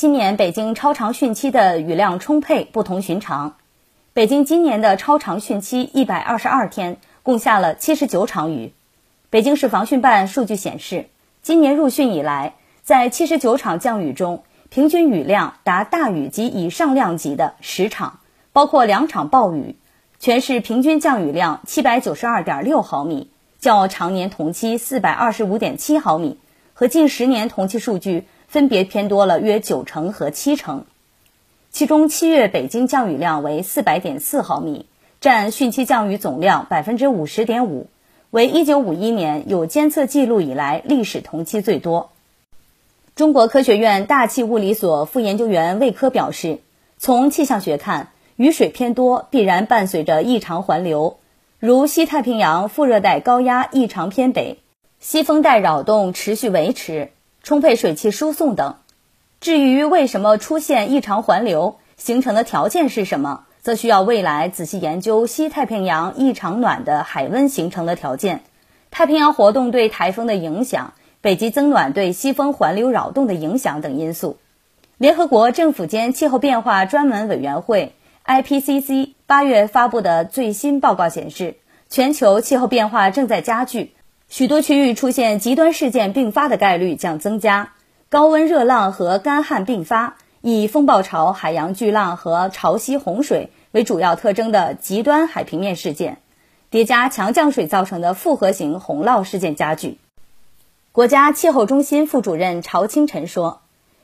今年北京超长汛期的雨量充沛，不同寻常。北京今年的超长汛期一百二十二天，共下了七十九场雨。北京市防汛办数据显示，今年入汛以来，在七十九场降雨中，平均雨量达大雨及以上量级的十场，包括两场暴雨。全市平均降雨量七百九十二点六毫米，较常年同期四百二十五点七毫米和近十年同期数据分别偏多了约九成和七成。其中，七月北京降雨量为四百点四毫米，占汛期降雨总量百分之五十点五，为一九五一年有监测记录以来历史同期最多。中国科学院大气物理所副研究员魏科表示，从气象学看。雨水偏多，必然伴随着异常环流，如西太平洋副热带高压异常偏北、西风带扰动持续维持、充沛水汽输送等。至于为什么出现异常环流，形成的条件是什么，则需要未来仔细研究西太平洋异常暖的海温形成的条件、太平洋活动对台风的影响、北极增暖对西风环流扰动的影响等因素。联合国政府间气候变化专门委员会。IPCC 八月发布的最新报告显示，全球气候变化正在加剧，许多区域出现极端事件并发的概率将增加。高温热浪和干旱并发，以风暴潮、海洋巨浪和潮汐洪水为主要特征的极端海平面事件，叠加强降水造成的复合型洪涝事件加剧。国家气候中心副主任曹清晨说。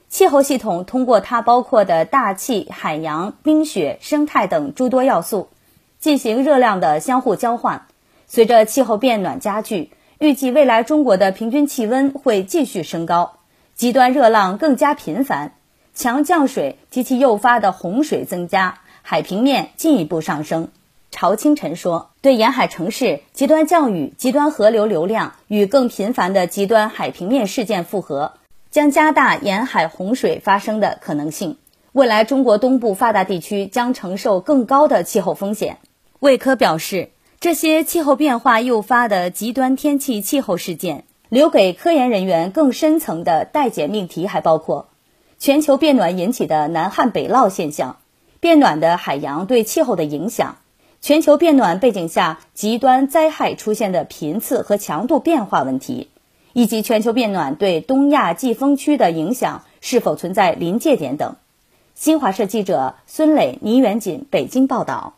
气候系统通过它包括的大气、海洋、冰雪、生态等诸多要素，进行热量的相互交换。随着气候变暖加剧，预计未来中国的平均气温会继续升高，极端热浪更加频繁，强降水及其诱发的洪水增加，海平面进一步上升。朝清晨说：“对沿海城市，极端降雨、极端河流流量与更频繁的极端海平面事件复合。”将加大沿海洪水发生的可能性。未来，中国东部发达地区将承受更高的气候风险。魏科表示，这些气候变化诱发的极端天气气候事件，留给科研人员更深层的待解命题还包括：全球变暖引起的南旱北涝现象，变暖的海洋对气候的影响，全球变暖背景下极端灾害出现的频次和强度变化问题。以及全球变暖对东亚季风区的影响是否存在临界点等。新华社记者孙磊、倪元锦北京报道。